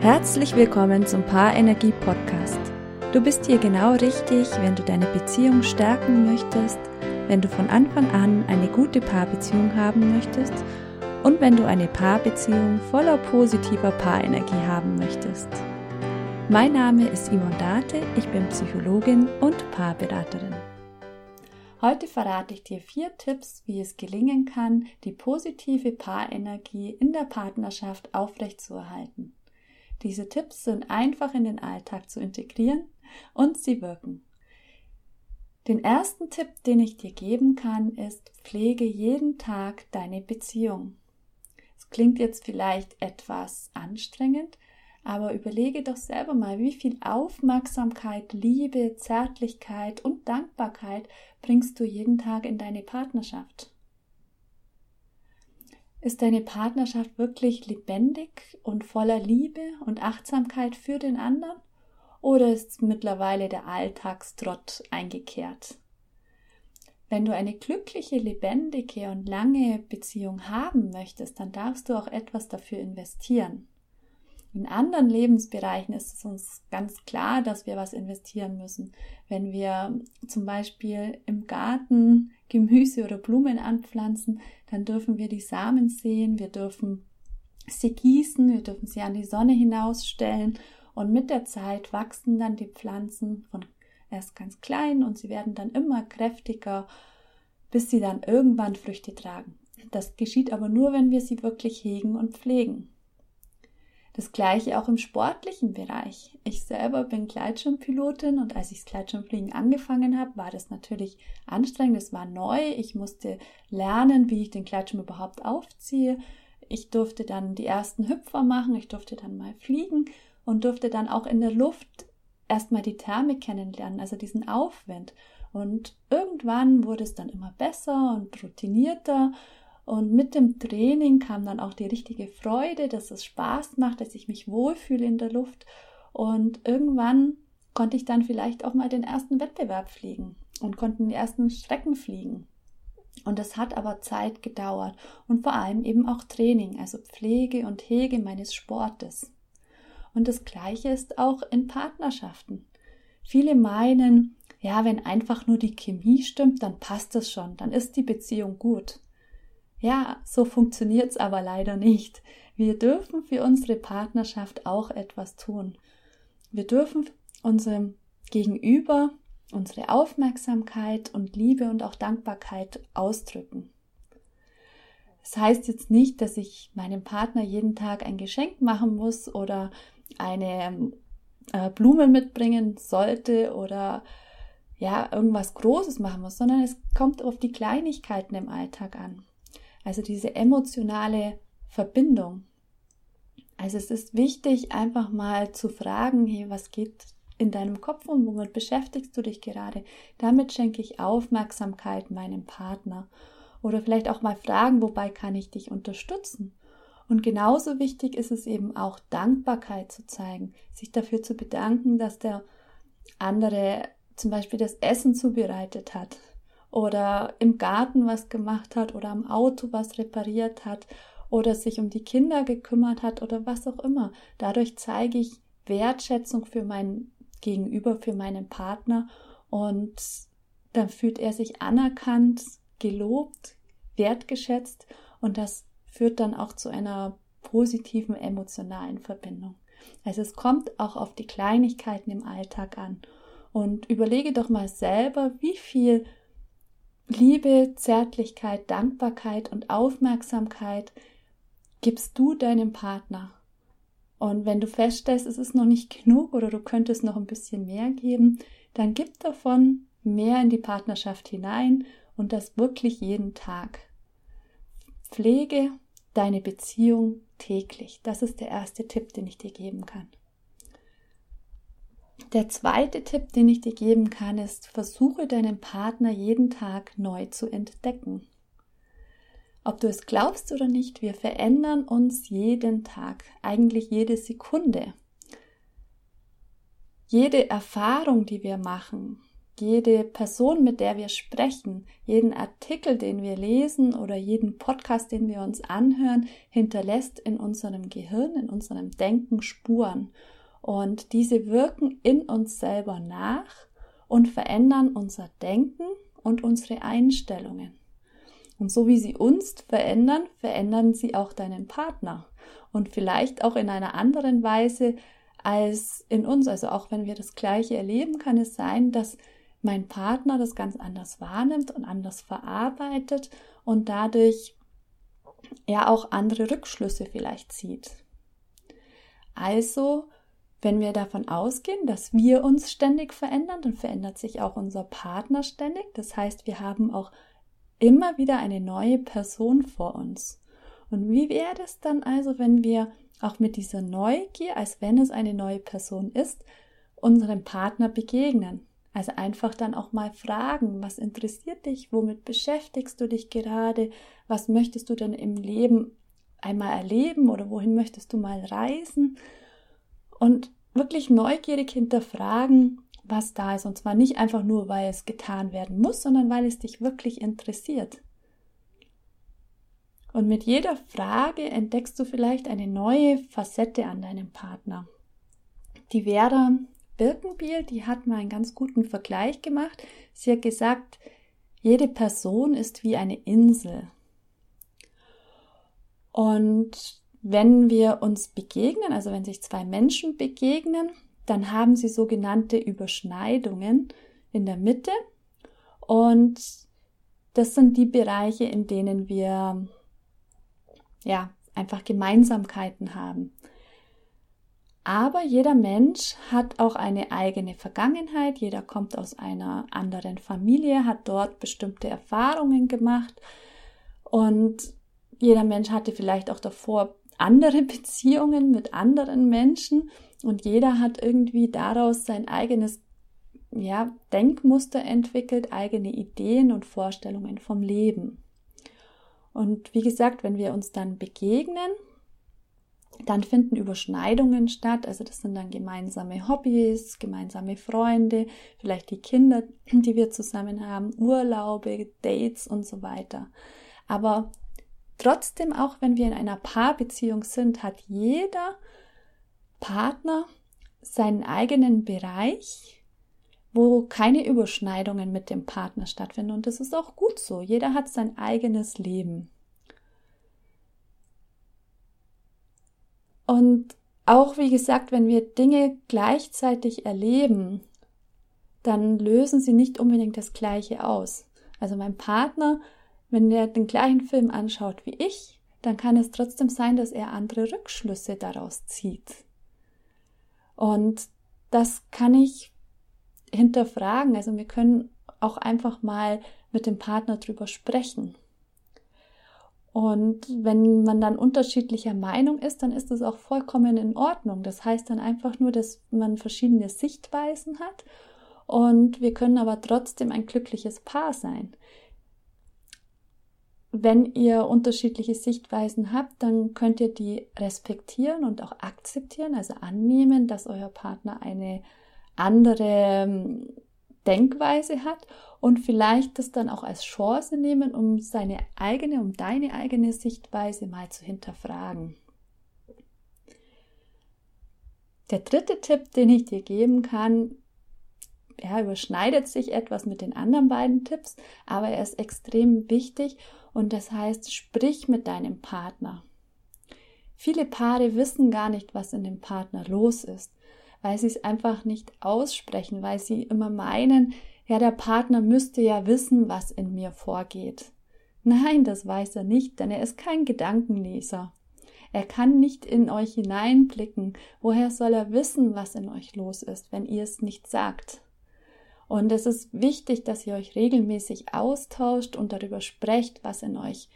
Herzlich willkommen zum Paarenergie Podcast. Du bist hier genau richtig, wenn du deine Beziehung stärken möchtest, wenn du von Anfang an eine gute Paarbeziehung haben möchtest und wenn du eine Paarbeziehung voller positiver Paarenergie haben möchtest. Mein Name ist Yvonne Date, ich bin Psychologin und Paarberaterin. Heute verrate ich dir vier Tipps, wie es gelingen kann, die positive Paarenergie in der Partnerschaft aufrechtzuerhalten. Diese Tipps sind einfach in den Alltag zu integrieren und sie wirken. Den ersten Tipp, den ich dir geben kann, ist, pflege jeden Tag deine Beziehung. Es klingt jetzt vielleicht etwas anstrengend, aber überlege doch selber mal, wie viel Aufmerksamkeit, Liebe, Zärtlichkeit und Dankbarkeit bringst du jeden Tag in deine Partnerschaft. Ist deine Partnerschaft wirklich lebendig und voller Liebe und Achtsamkeit für den anderen? Oder ist mittlerweile der Alltagstrott eingekehrt? Wenn du eine glückliche, lebendige und lange Beziehung haben möchtest, dann darfst du auch etwas dafür investieren. In anderen Lebensbereichen ist es uns ganz klar, dass wir was investieren müssen. Wenn wir zum Beispiel im Garten Gemüse oder Blumen anpflanzen, dann dürfen wir die Samen sehen, wir dürfen sie gießen, wir dürfen sie an die Sonne hinausstellen und mit der Zeit wachsen dann die Pflanzen von erst ganz klein und sie werden dann immer kräftiger, bis sie dann irgendwann Früchte tragen. Das geschieht aber nur, wenn wir sie wirklich hegen und pflegen. Das gleiche auch im sportlichen Bereich. Ich selber bin Gleitschirmpilotin und als ich das Gleitschirmfliegen angefangen habe, war das natürlich anstrengend. Es war neu. Ich musste lernen, wie ich den Gleitschirm überhaupt aufziehe. Ich durfte dann die ersten Hüpfer machen. Ich durfte dann mal fliegen und durfte dann auch in der Luft erstmal die Thermik kennenlernen, also diesen Aufwind. Und irgendwann wurde es dann immer besser und routinierter und mit dem Training kam dann auch die richtige Freude, dass es Spaß macht, dass ich mich wohlfühle in der Luft. Und irgendwann konnte ich dann vielleicht auch mal den ersten Wettbewerb fliegen und konnten die ersten Strecken fliegen. Und das hat aber Zeit gedauert und vor allem eben auch Training, also Pflege und Hege meines Sportes. Und das Gleiche ist auch in Partnerschaften. Viele meinen, ja, wenn einfach nur die Chemie stimmt, dann passt es schon, dann ist die Beziehung gut. Ja, so funktioniert's aber leider nicht. Wir dürfen für unsere Partnerschaft auch etwas tun. Wir dürfen unserem Gegenüber unsere Aufmerksamkeit und Liebe und auch Dankbarkeit ausdrücken. Das heißt jetzt nicht, dass ich meinem Partner jeden Tag ein Geschenk machen muss oder eine äh, Blume mitbringen sollte oder ja, irgendwas Großes machen muss, sondern es kommt auf die Kleinigkeiten im Alltag an. Also diese emotionale Verbindung. Also es ist wichtig, einfach mal zu fragen, hey, was geht in deinem Kopf und womit beschäftigst du dich gerade? Damit schenke ich Aufmerksamkeit meinem Partner. Oder vielleicht auch mal fragen, wobei kann ich dich unterstützen? Und genauso wichtig ist es eben auch Dankbarkeit zu zeigen, sich dafür zu bedanken, dass der andere zum Beispiel das Essen zubereitet hat, oder im Garten was gemacht hat oder am Auto was repariert hat oder sich um die Kinder gekümmert hat oder was auch immer. Dadurch zeige ich Wertschätzung für mein Gegenüber, für meinen Partner und dann fühlt er sich anerkannt, gelobt, wertgeschätzt und das führt dann auch zu einer positiven emotionalen Verbindung. Also es kommt auch auf die Kleinigkeiten im Alltag an und überlege doch mal selber, wie viel Liebe, Zärtlichkeit, Dankbarkeit und Aufmerksamkeit gibst du deinem Partner. Und wenn du feststellst, es ist noch nicht genug oder du könntest noch ein bisschen mehr geben, dann gib davon mehr in die Partnerschaft hinein und das wirklich jeden Tag. Pflege deine Beziehung täglich. Das ist der erste Tipp, den ich dir geben kann. Der zweite Tipp, den ich dir geben kann, ist, versuche deinen Partner jeden Tag neu zu entdecken. Ob du es glaubst oder nicht, wir verändern uns jeden Tag, eigentlich jede Sekunde. Jede Erfahrung, die wir machen, jede Person, mit der wir sprechen, jeden Artikel, den wir lesen oder jeden Podcast, den wir uns anhören, hinterlässt in unserem Gehirn, in unserem Denken Spuren. Und diese wirken in uns selber nach und verändern unser Denken und unsere Einstellungen. Und so wie sie uns verändern, verändern sie auch deinen Partner. Und vielleicht auch in einer anderen Weise als in uns. Also auch wenn wir das Gleiche erleben, kann es sein, dass mein Partner das ganz anders wahrnimmt und anders verarbeitet und dadurch ja auch andere Rückschlüsse vielleicht zieht. Also, wenn wir davon ausgehen, dass wir uns ständig verändern, dann verändert sich auch unser Partner ständig. Das heißt, wir haben auch immer wieder eine neue Person vor uns. Und wie wäre es dann also, wenn wir auch mit dieser Neugier, als wenn es eine neue Person ist, unserem Partner begegnen? Also einfach dann auch mal fragen, was interessiert dich, womit beschäftigst du dich gerade, was möchtest du denn im Leben einmal erleben oder wohin möchtest du mal reisen? Und wirklich neugierig hinterfragen, was da ist. Und zwar nicht einfach nur, weil es getan werden muss, sondern weil es dich wirklich interessiert. Und mit jeder Frage entdeckst du vielleicht eine neue Facette an deinem Partner. Die Vera Birkenbiel, die hat mal einen ganz guten Vergleich gemacht. Sie hat gesagt, jede Person ist wie eine Insel. Und wenn wir uns begegnen, also wenn sich zwei Menschen begegnen, dann haben sie sogenannte Überschneidungen in der Mitte. Und das sind die Bereiche, in denen wir ja einfach Gemeinsamkeiten haben. Aber jeder Mensch hat auch eine eigene Vergangenheit, jeder kommt aus einer anderen Familie, hat dort bestimmte Erfahrungen gemacht und jeder Mensch hatte vielleicht auch davor andere Beziehungen mit anderen Menschen und jeder hat irgendwie daraus sein eigenes ja, Denkmuster entwickelt, eigene Ideen und Vorstellungen vom Leben. Und wie gesagt, wenn wir uns dann begegnen, dann finden Überschneidungen statt. Also das sind dann gemeinsame Hobbys, gemeinsame Freunde, vielleicht die Kinder, die wir zusammen haben, Urlaube, Dates und so weiter. Aber trotzdem, auch wenn wir in einer Paarbeziehung sind, hat jeder Partner seinen eigenen Bereich, wo keine Überschneidungen mit dem Partner stattfinden. Und das ist auch gut so. Jeder hat sein eigenes Leben. Und auch, wie gesagt, wenn wir Dinge gleichzeitig erleben, dann lösen sie nicht unbedingt das Gleiche aus. Also mein Partner, wenn er den gleichen Film anschaut wie ich, dann kann es trotzdem sein, dass er andere Rückschlüsse daraus zieht. Und das kann ich hinterfragen. Also wir können auch einfach mal mit dem Partner drüber sprechen. Und wenn man dann unterschiedlicher Meinung ist, dann ist das auch vollkommen in Ordnung. Das heißt dann einfach nur, dass man verschiedene Sichtweisen hat und wir können aber trotzdem ein glückliches Paar sein wenn ihr unterschiedliche Sichtweisen habt, dann könnt ihr die respektieren und auch akzeptieren, also annehmen, dass euer Partner eine andere ähm, Denkweise hat und vielleicht das dann auch als Chance nehmen, um seine eigene, um deine eigene Sichtweise mal zu hinterfragen. Der dritte Tipp, den ich dir geben kann, ja, überschneidet sich etwas mit den anderen beiden Tipps, aber er ist extrem wichtig und das heißt, sprich mit deinem Partner. Viele Paare wissen gar nicht, was in dem Partner los ist, weil sie es einfach nicht aussprechen, weil sie immer meinen, ja, der Partner müsste ja wissen, was in mir vorgeht. Nein, das weiß er nicht, denn er ist kein Gedankenleser. Er kann nicht in euch hineinblicken. Woher soll er wissen, was in euch los ist, wenn ihr es nicht sagt? Und es ist wichtig, dass ihr euch regelmäßig austauscht und darüber sprecht, was in euch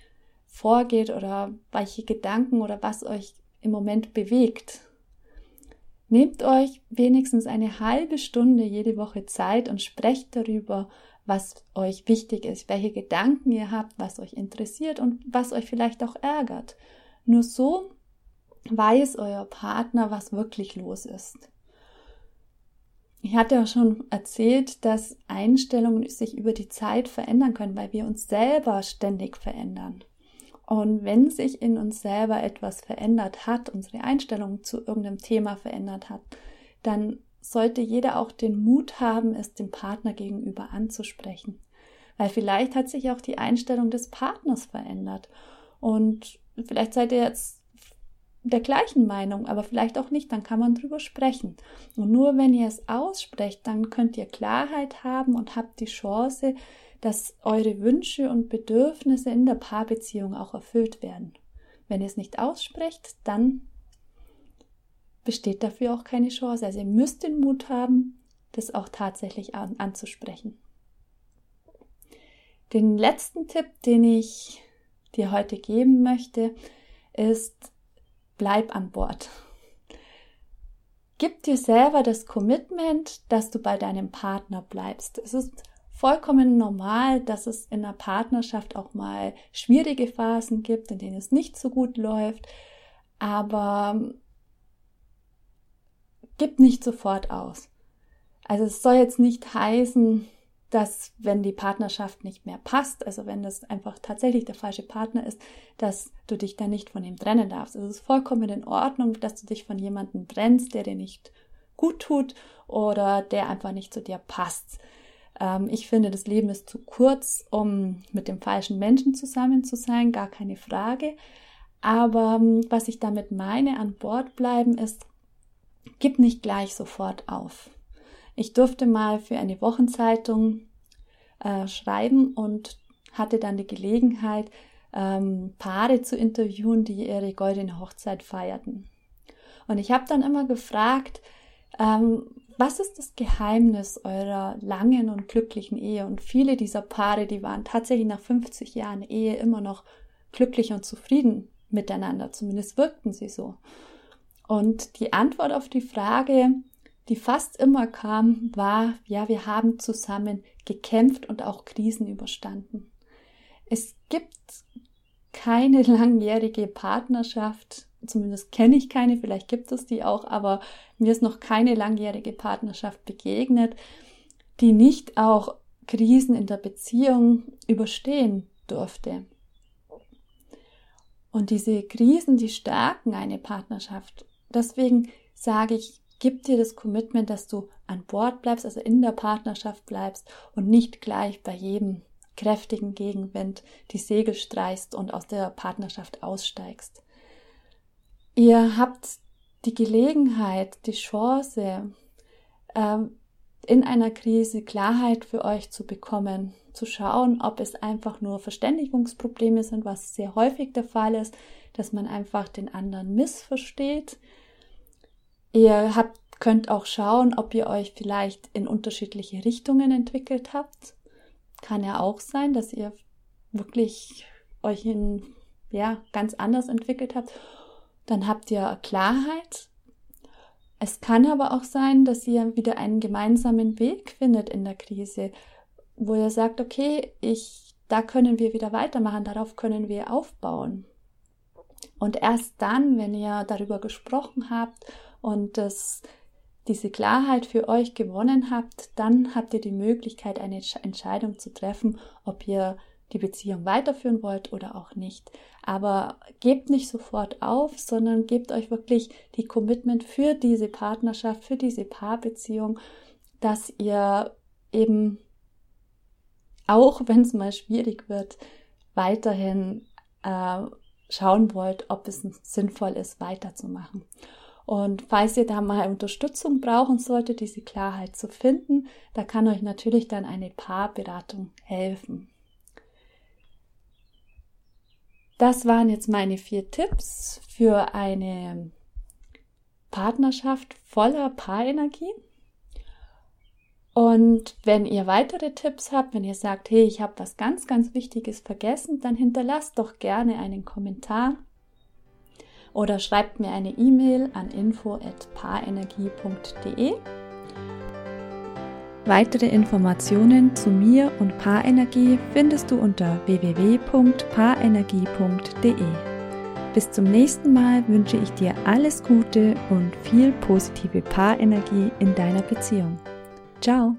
vorgeht oder welche Gedanken oder was euch im Moment bewegt. Nehmt euch wenigstens eine halbe Stunde jede Woche Zeit und sprecht darüber, was euch wichtig ist, welche Gedanken ihr habt, was euch interessiert und was euch vielleicht auch ärgert. Nur so weiß euer Partner, was wirklich los ist. Ich hatte ja schon erzählt, dass Einstellungen sich über die Zeit verändern können, weil wir uns selber ständig verändern. Und wenn sich in uns selber etwas verändert hat, unsere Einstellung zu irgendeinem Thema verändert hat, dann sollte jeder auch den Mut haben, es dem Partner gegenüber anzusprechen. Weil vielleicht hat sich auch die Einstellung des Partners verändert. Und vielleicht seid ihr jetzt der gleichen Meinung, aber vielleicht auch nicht, dann kann man drüber sprechen. Und nur wenn ihr es aussprecht, dann könnt ihr Klarheit haben und habt die Chance, dass eure Wünsche und Bedürfnisse in der Paarbeziehung auch erfüllt werden. Wenn ihr es nicht aussprecht, dann besteht dafür auch keine Chance. Also ihr müsst den Mut haben, das auch tatsächlich an, anzusprechen. Den letzten Tipp, den ich dir heute geben möchte, ist, bleib an Bord. Gib dir selber das Commitment, dass du bei deinem Partner bleibst. Es ist vollkommen normal, dass es in einer Partnerschaft auch mal schwierige Phasen gibt, in denen es nicht so gut läuft, aber gib nicht sofort aus. Also es soll jetzt nicht heißen, dass wenn die Partnerschaft nicht mehr passt, also wenn das einfach tatsächlich der falsche Partner ist, dass du dich dann nicht von ihm trennen darfst. Es ist vollkommen in Ordnung, dass du dich von jemandem trennst, der dir nicht gut tut oder der einfach nicht zu dir passt. Ähm, ich finde, das Leben ist zu kurz, um mit dem falschen Menschen zusammen zu sein, gar keine Frage. Aber ähm, was ich damit meine, an Bord bleiben, ist, gib nicht gleich sofort auf. Ich durfte mal für eine Wochenzeitung äh, schreiben und hatte dann die Gelegenheit, ähm, Paare zu interviewen, die ihre goldene Hochzeit feierten. Und ich habe dann immer gefragt, ähm, was ist das Geheimnis eurer langen und glücklichen Ehe? Und viele dieser Paare, die waren tatsächlich nach 50 Jahren Ehe immer noch glücklich und zufrieden miteinander. Zumindest wirkten sie so. Und die Antwort auf die Frage, die fast immer kam, war, ja, wir haben zusammen gekämpft und auch Krisen überstanden. Es gibt keine langjährige Partnerschaft, zumindest kenne ich keine, vielleicht gibt es die auch, aber mir ist noch keine langjährige Partnerschaft begegnet, die nicht auch Krisen in der Beziehung überstehen durfte. Und diese Krisen, die stärken eine Partnerschaft. Deswegen sage ich, gib dir das Commitment, dass du an Bord bleibst, also in der Partnerschaft bleibst und nicht gleich bei jedem kräftigen Gegenwind die Segel streichst und aus der Partnerschaft aussteigst. Ihr habt die Gelegenheit, die Chance, ähm, in einer Krise Klarheit für euch zu bekommen, zu schauen, ob es einfach nur Verständigungsprobleme sind, was sehr häufig der Fall ist, dass man einfach den anderen missversteht, Ihr habt, könnt auch schauen, ob ihr euch vielleicht in unterschiedliche Richtungen entwickelt habt. Kann ja auch sein, dass ihr wirklich euch in, ja, ganz anders entwickelt habt. Dann habt ihr Klarheit. Es kann aber auch sein, dass ihr wieder einen gemeinsamen Weg findet in der Krise, wo ihr sagt, okay, ich, da können wir wieder weitermachen, darauf können wir aufbauen. Und erst dann, wenn ihr darüber gesprochen habt und das, diese Klarheit für euch gewonnen habt, dann habt ihr die Möglichkeit, eine Entscheidung zu treffen, ob ihr die Beziehung weiterführen wollt oder auch nicht. Aber gebt nicht sofort auf, sondern gebt euch wirklich die Commitment für diese Partnerschaft, für diese Paarbeziehung, dass ihr eben, auch wenn es mal schwierig wird, weiterhin äh, schauen wollt, ob es sinnvoll ist, weiterzumachen. Und falls ihr da mal Unterstützung brauchen solltet, diese Klarheit zu finden, da kann euch natürlich dann eine Paarberatung helfen. Das waren jetzt meine vier Tipps für eine Partnerschaft voller Paarenergie. Und wenn ihr weitere Tipps habt, wenn ihr sagt, hey, ich habe was ganz, ganz Wichtiges vergessen, dann hinterlasst doch gerne einen Kommentar oder schreibt mir eine E-Mail an info@paarenergie.de. Weitere Informationen zu mir und Paarenergie findest du unter www.paarenergie.de. Bis zum nächsten Mal wünsche ich dir alles Gute und viel positive Paarenergie in deiner Beziehung. Ciao!